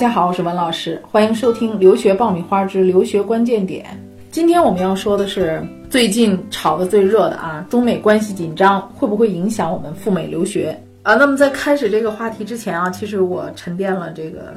大家好，我是文老师，欢迎收听《留学爆米花之留学关键点》。今天我们要说的是最近炒得最热的啊，中美关系紧张会不会影响我们赴美留学啊？那么在开始这个话题之前啊，其实我沉淀了这个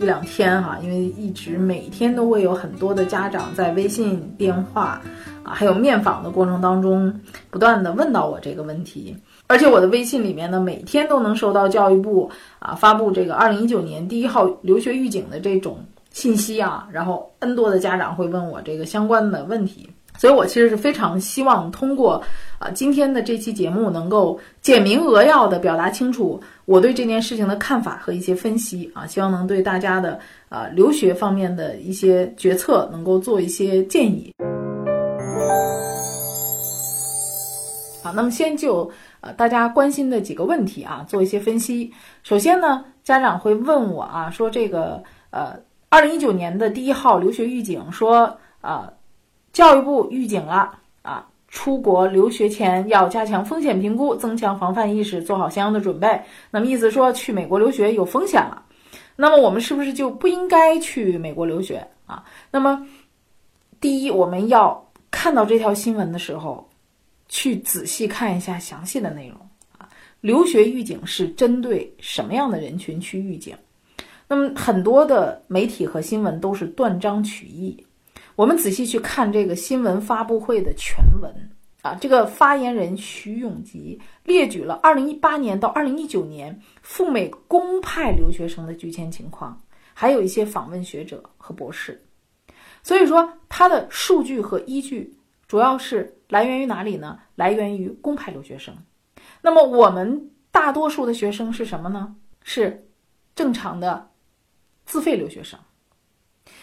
一两天哈，因为一直每天都会有很多的家长在微信、电话啊，还有面访的过程当中，不断的问到我这个问题。而且我的微信里面呢，每天都能收到教育部啊发布这个二零一九年第一号留学预警的这种信息啊，然后 N 多的家长会问我这个相关的问题，所以我其实是非常希望通过啊今天的这期节目能够简明扼要的表达清楚我对这件事情的看法和一些分析啊，希望能对大家的啊留学方面的一些决策能够做一些建议。好，那么先就。呃，大家关心的几个问题啊，做一些分析。首先呢，家长会问我啊，说这个呃，二零一九年的第一号留学预警说啊，教育部预警了啊，出国留学前要加强风险评估，增强防范意识，做好相应的准备。那么意思说去美国留学有风险了，那么我们是不是就不应该去美国留学啊？那么第一，我们要看到这条新闻的时候。去仔细看一下详细的内容啊！留学预警是针对什么样的人群去预警？那么很多的媒体和新闻都是断章取义。我们仔细去看这个新闻发布会的全文啊，这个发言人徐永吉列举了2018年到2019年赴美公派留学生的拒签情况，还有一些访问学者和博士。所以说，他的数据和依据主要是。来源于哪里呢？来源于公派留学生。那么我们大多数的学生是什么呢？是正常的自费留学生。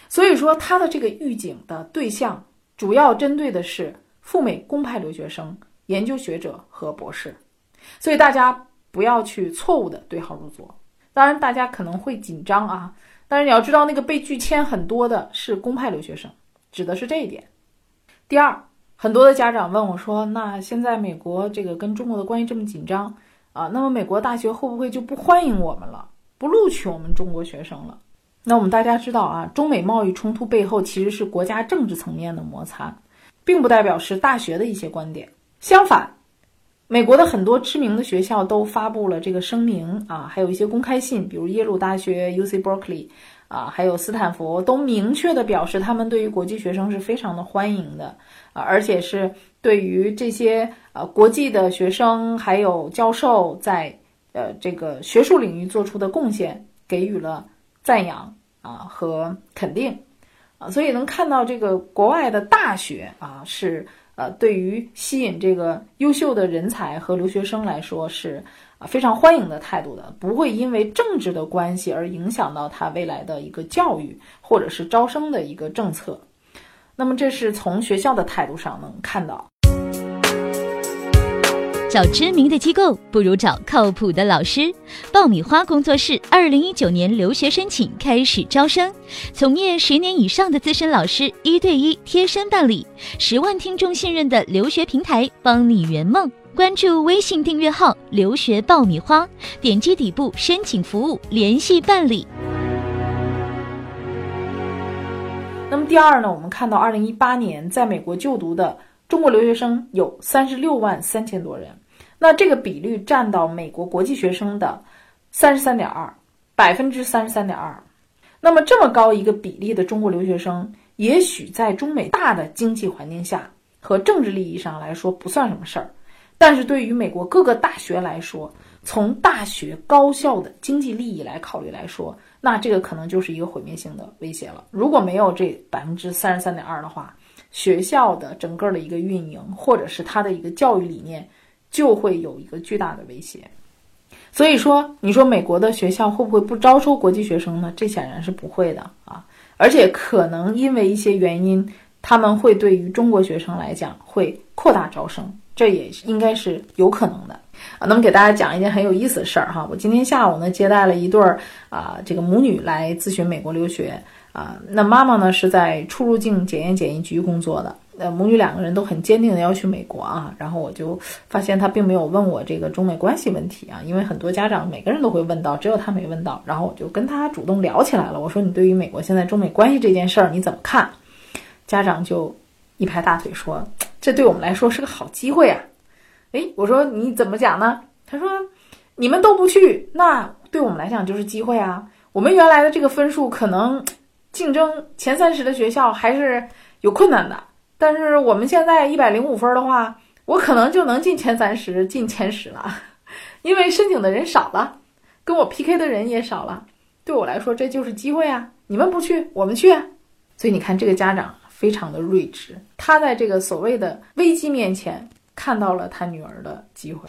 所以说，他的这个预警的对象主要针对的是赴美公派留学生、研究学者和博士。所以大家不要去错误的对号入座。当然，大家可能会紧张啊，但是你要知道，那个被拒签很多的是公派留学生，指的是这一点。第二。很多的家长问我说：“那现在美国这个跟中国的关系这么紧张啊，那么美国大学会不会就不欢迎我们了，不录取我们中国学生了？”那我们大家知道啊，中美贸易冲突背后其实是国家政治层面的摩擦，并不代表是大学的一些观点。相反，美国的很多知名的学校都发布了这个声明啊，还有一些公开信，比如耶鲁大学、U.C. Berkeley。啊，还有斯坦福都明确的表示，他们对于国际学生是非常的欢迎的，啊，而且是对于这些呃国际的学生还有教授在呃这个学术领域做出的贡献给予了赞扬啊和肯定，啊，所以能看到这个国外的大学啊是呃对于吸引这个优秀的人才和留学生来说是。啊，非常欢迎的态度的，不会因为政治的关系而影响到他未来的一个教育或者是招生的一个政策。那么，这是从学校的态度上能看到。找知名的机构不如找靠谱的老师。爆米花工作室二零一九年留学申请开始招生，从业十年以上的资深老师一对一贴身办理，十万听众信任的留学平台，帮你圆梦。关注微信订阅号“留学爆米花”，点击底部申请服务联系办理。那么第二呢？我们看到，二零一八年在美国就读的中国留学生有三十六万三千多人，那这个比率占到美国国际学生的三十三点二，百分之三十三点二。那么这么高一个比例的中国留学生，也许在中美大的经济环境下和政治利益上来说不算什么事儿。但是对于美国各个大学来说，从大学高校的经济利益来考虑来说，那这个可能就是一个毁灭性的威胁了。如果没有这百分之三十三点二的话，学校的整个的一个运营或者是它的一个教育理念，就会有一个巨大的威胁。所以说，你说美国的学校会不会不招收国际学生呢？这显然是不会的啊！而且可能因为一些原因，他们会对于中国学生来讲会扩大招生。这也应该是有可能的啊。那么给大家讲一件很有意思的事儿哈。我今天下午呢接待了一对儿啊，这个母女来咨询美国留学啊，那妈妈呢是在出入境检验检疫局工作的。呃，母女两个人都很坚定的要去美国啊。然后我就发现他并没有问我这个中美关系问题啊，因为很多家长每个人都会问到，只有他没问到。然后我就跟他主动聊起来了。我说：“你对于美国现在中美关系这件事儿你怎么看？”家长就一拍大腿说：“这对我们来说是个好机会啊！”诶，我说你怎么讲呢？他说：“你们都不去，那对我们来讲就是机会啊。我们原来的这个分数可能竞争前三十的学校还是有困难的。”但是我们现在一百零五分的话，我可能就能进前三十、进前十了，因为申请的人少了，跟我 PK 的人也少了。对我来说，这就是机会啊！你们不去，我们去。所以你看，这个家长非常的睿智，他在这个所谓的危机面前，看到了他女儿的机会。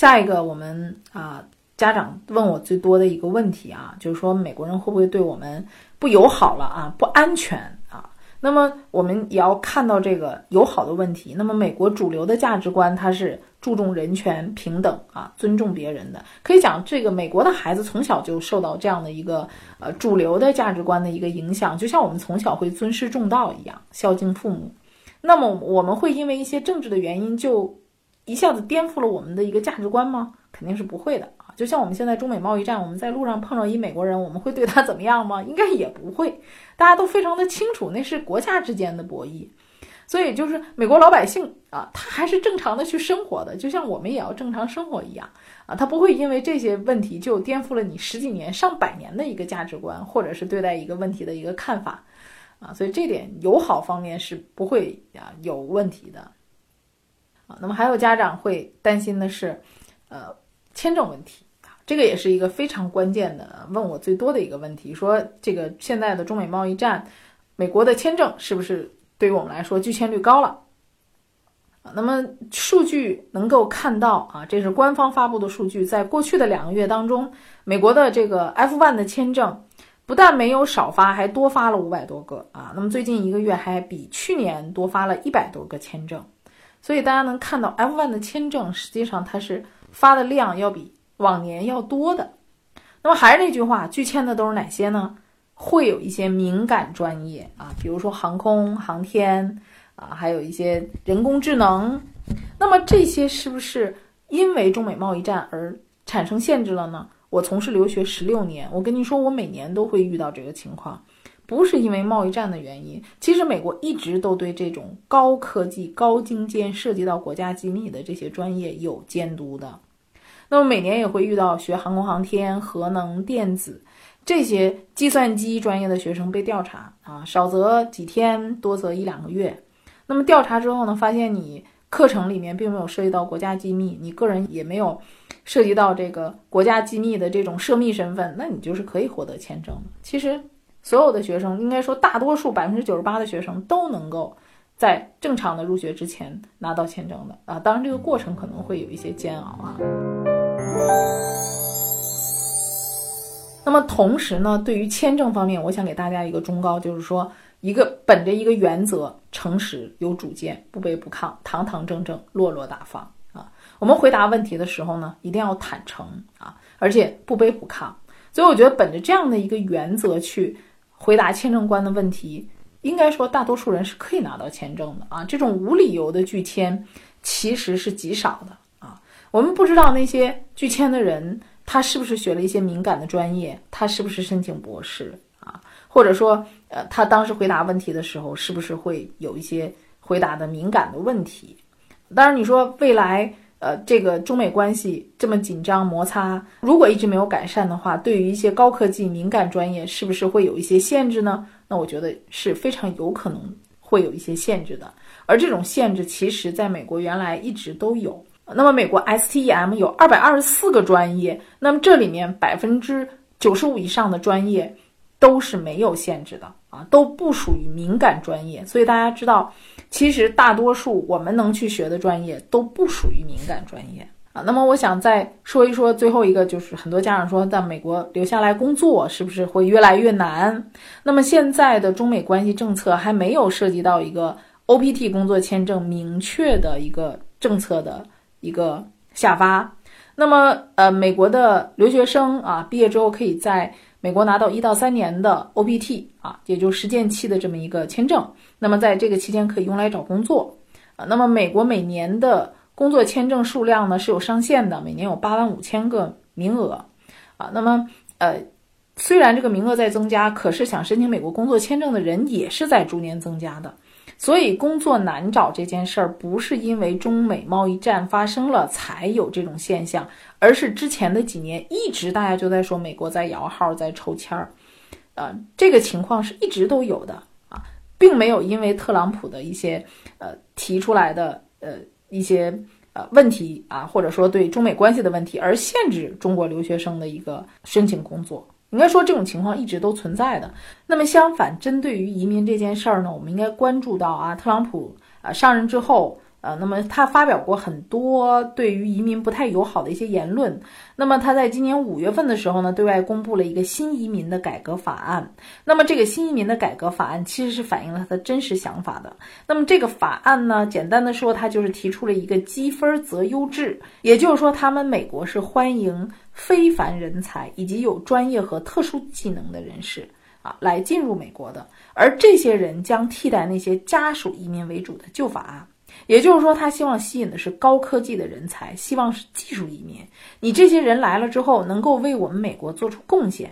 下一个，我们啊，家长问我最多的一个问题啊，就是说美国人会不会对我们不友好了啊，不安全啊？那么我们也要看到这个友好的问题。那么美国主流的价值观，它是注重人权、平等啊，尊重别人的。可以讲，这个美国的孩子从小就受到这样的一个呃主流的价值观的一个影响，就像我们从小会尊师重道一样，孝敬父母。那么我们会因为一些政治的原因就。一下子颠覆了我们的一个价值观吗？肯定是不会的啊！就像我们现在中美贸易战，我们在路上碰到一美国人，我们会对他怎么样吗？应该也不会。大家都非常的清楚，那是国家之间的博弈。所以就是美国老百姓啊，他还是正常的去生活的，就像我们也要正常生活一样啊。他不会因为这些问题就颠覆了你十几年、上百年的一个价值观，或者是对待一个问题的一个看法啊。所以这点友好方面是不会啊有问题的。那么还有家长会担心的是，呃，签证问题啊，这个也是一个非常关键的，问我最多的一个问题，说这个现在的中美贸易战，美国的签证是不是对于我们来说拒签率高了？那么数据能够看到啊，这是官方发布的数据，在过去的两个月当中，美国的这个 F1 的签证不但没有少发，还多发了五百多个啊，那么最近一个月还比去年多发了一百多个签证。所以大家能看到，F1 的签证实际上它是发的量要比往年要多的。那么还是那句话，拒签的都是哪些呢？会有一些敏感专业啊，比如说航空航天啊，还有一些人工智能。那么这些是不是因为中美贸易战而产生限制了呢？我从事留学十六年，我跟你说，我每年都会遇到这个情况。不是因为贸易战的原因，其实美国一直都对这种高科技、高精尖、涉及到国家机密的这些专业有监督的。那么每年也会遇到学航空航天、核能、电子这些计算机专业的学生被调查啊，少则几天，多则一两个月。那么调查之后呢，发现你课程里面并没有涉及到国家机密，你个人也没有涉及到这个国家机密的这种涉密身份，那你就是可以获得签证。其实。所有的学生，应该说大多数百分之九十八的学生都能够在正常的入学之前拿到签证的啊。当然，这个过程可能会有一些煎熬啊。那么同时呢，对于签证方面，我想给大家一个忠告，就是说，一个本着一个原则，诚实有主见，不卑不亢，堂堂正正，落落大方啊。我们回答问题的时候呢，一定要坦诚啊，而且不卑不亢。所以我觉得，本着这样的一个原则去。回答签证官的问题，应该说大多数人是可以拿到签证的啊。这种无理由的拒签其实是极少的啊。我们不知道那些拒签的人，他是不是学了一些敏感的专业，他是不是申请博士啊？或者说，呃，他当时回答问题的时候，是不是会有一些回答的敏感的问题？当然，你说未来。呃，这个中美关系这么紧张摩擦，如果一直没有改善的话，对于一些高科技敏感专业，是不是会有一些限制呢？那我觉得是非常有可能会有一些限制的。而这种限制，其实在美国原来一直都有。那么美国 STEM 有二百二十四个专业，那么这里面百分之九十五以上的专业，都是没有限制的啊，都不属于敏感专业。所以大家知道，其实大多数我们能去学的专业都不属于敏感专业啊。那么我想再说一说最后一个，就是很多家长说，在美国留下来工作是不是会越来越难？那么现在的中美关系政策还没有涉及到一个 OPT 工作签证明确的一个政策的一个下发。那么，呃，美国的留学生啊，毕业之后可以在美国拿到一到三年的 OPT 啊，也就实践期的这么一个签证。那么在这个期间可以用来找工作啊。那么美国每年的工作签证数量呢是有上限的，每年有八万五千个名额啊。那么，呃，虽然这个名额在增加，可是想申请美国工作签证的人也是在逐年增加的。所以工作难找这件事儿，不是因为中美贸易战发生了才有这种现象，而是之前的几年一直大家就在说美国在摇号，在抽签儿，呃，这个情况是一直都有的啊，并没有因为特朗普的一些呃提出来的呃一些呃问题啊，或者说对中美关系的问题而限制中国留学生的一个申请工作。应该说这种情况一直都存在的。那么相反，针对于移民这件事儿呢，我们应该关注到啊，特朗普啊上任之后。呃，那么他发表过很多对于移民不太友好的一些言论。那么他在今年五月份的时候呢，对外公布了一个新移民的改革法案。那么这个新移民的改革法案其实是反映了他的真实想法的。那么这个法案呢，简单的说，他就是提出了一个积分择优制，也就是说，他们美国是欢迎非凡人才以及有专业和特殊技能的人士啊来进入美国的，而这些人将替代那些家属移民为主的旧法案。也就是说，他希望吸引的是高科技的人才，希望是技术移民。你这些人来了之后，能够为我们美国做出贡献。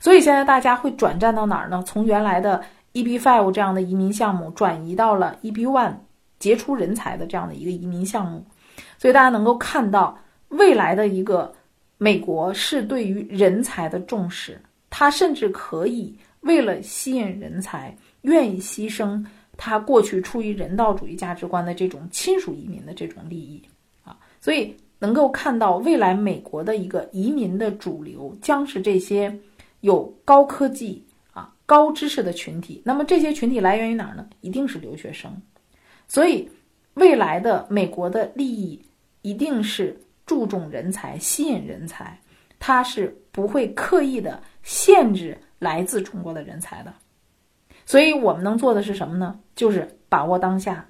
所以现在大家会转战到哪儿呢？从原来的 EB Five 这样的移民项目转移到了 EB One 杰出人才的这样的一个移民项目。所以大家能够看到，未来的一个美国是对于人才的重视，他甚至可以为了吸引人才，愿意牺牲。他过去出于人道主义价值观的这种亲属移民的这种利益啊，所以能够看到未来美国的一个移民的主流将是这些有高科技啊、高知识的群体。那么这些群体来源于哪儿呢？一定是留学生。所以未来的美国的利益一定是注重人才、吸引人才，它是不会刻意的限制来自中国的人才的。所以我们能做的是什么呢？就是把握当下，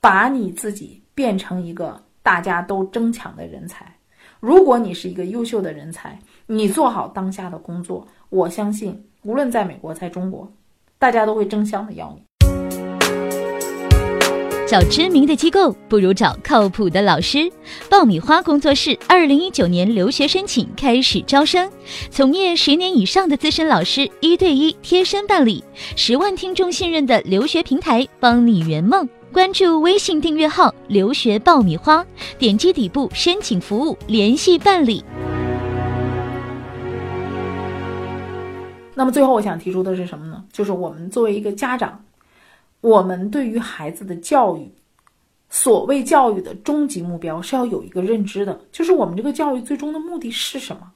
把你自己变成一个大家都争抢的人才。如果你是一个优秀的人才，你做好当下的工作，我相信无论在美国在中国，大家都会争相的要你。找知名的机构不如找靠谱的老师。爆米花工作室二零一九年留学申请开始招生，从业十年以上的资深老师一对一贴身办理，十万听众信任的留学平台，帮你圆梦。关注微信订阅号“留学爆米花”，点击底部申请服务联系办理。那么最后我想提出的是什么呢？就是我们作为一个家长。我们对于孩子的教育，所谓教育的终极目标是要有一个认知的，就是我们这个教育最终的目的是什么。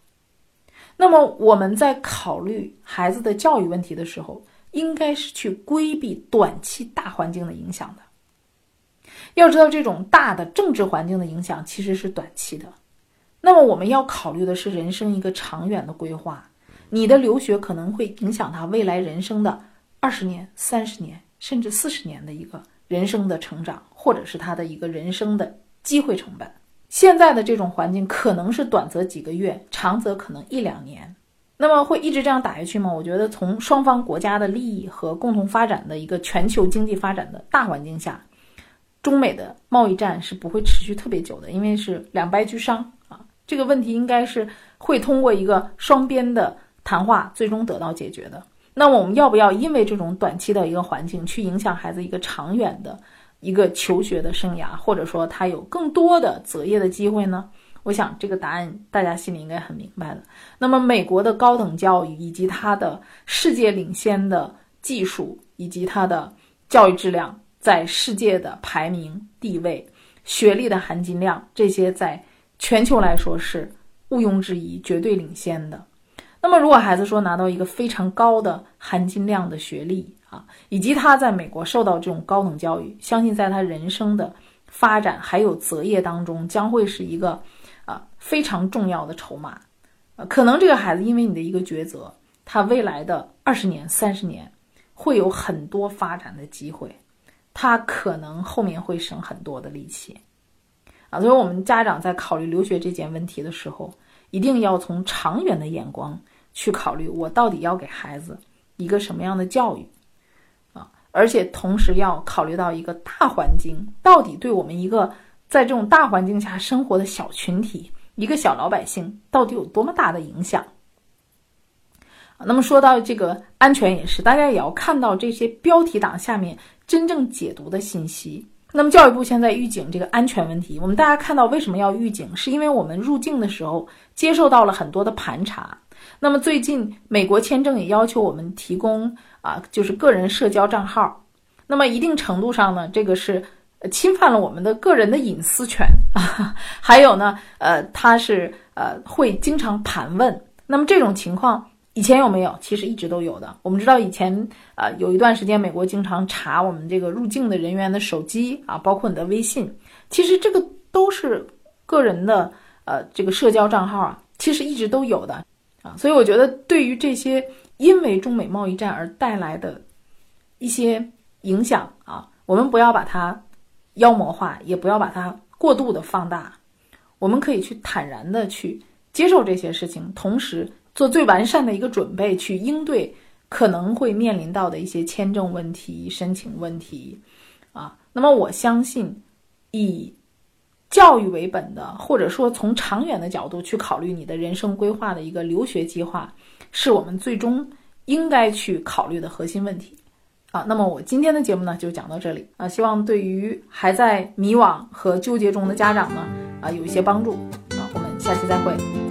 那么我们在考虑孩子的教育问题的时候，应该是去规避短期大环境的影响的。要知道，这种大的政治环境的影响其实是短期的。那么我们要考虑的是人生一个长远的规划。你的留学可能会影响他未来人生的二十年、三十年。甚至四十年的一个人生的成长，或者是他的一个人生的机会成本。现在的这种环境可能是短则几个月，长则可能一两年。那么会一直这样打下去吗？我觉得从双方国家的利益和共同发展的一个全球经济发展的大环境下，中美的贸易战是不会持续特别久的，因为是两败俱伤啊。这个问题应该是会通过一个双边的谈话最终得到解决的。那我们要不要因为这种短期的一个环境去影响孩子一个长远的一个求学的生涯，或者说他有更多的择业的机会呢？我想这个答案大家心里应该很明白了。那么美国的高等教育以及它的世界领先的技术以及它的教育质量，在世界的排名地位、学历的含金量，这些在全球来说是毋庸置疑、绝对领先的。那么，如果孩子说拿到一个非常高的含金量的学历啊，以及他在美国受到这种高等教育，相信在他人生的发展还有择业当中，将会是一个啊非常重要的筹码。呃，可能这个孩子因为你的一个抉择，他未来的二十年、三十年会有很多发展的机会，他可能后面会省很多的力气啊。所以，我们家长在考虑留学这件问题的时候，一定要从长远的眼光去考虑，我到底要给孩子一个什么样的教育啊？而且同时要考虑到一个大环境到底对我们一个在这种大环境下生活的小群体。一个小老百姓到底有多么大的影响？那么说到这个安全也是，大家也要看到这些标题党下面真正解读的信息。那么教育部现在预警这个安全问题，我们大家看到为什么要预警？是因为我们入境的时候接受到了很多的盘查。那么最近美国签证也要求我们提供啊，就是个人社交账号。那么一定程度上呢，这个是。侵犯了我们的个人的隐私权啊，还有呢，呃，他是呃会经常盘问。那么这种情况以前有没有？其实一直都有的。我们知道以前啊有一段时间，美国经常查我们这个入境的人员的手机啊，包括你的微信。其实这个都是个人的呃这个社交账号啊，其实一直都有的啊。所以我觉得对于这些因为中美贸易战而带来的一些影响啊，我们不要把它。妖魔化也不要把它过度的放大，我们可以去坦然的去接受这些事情，同时做最完善的一个准备，去应对可能会面临到的一些签证问题、申请问题，啊，那么我相信，以教育为本的，或者说从长远的角度去考虑你的人生规划的一个留学计划，是我们最终应该去考虑的核心问题。啊，那么我今天的节目呢就讲到这里啊，希望对于还在迷惘和纠结中的家长呢啊有一些帮助啊，我们下期再会。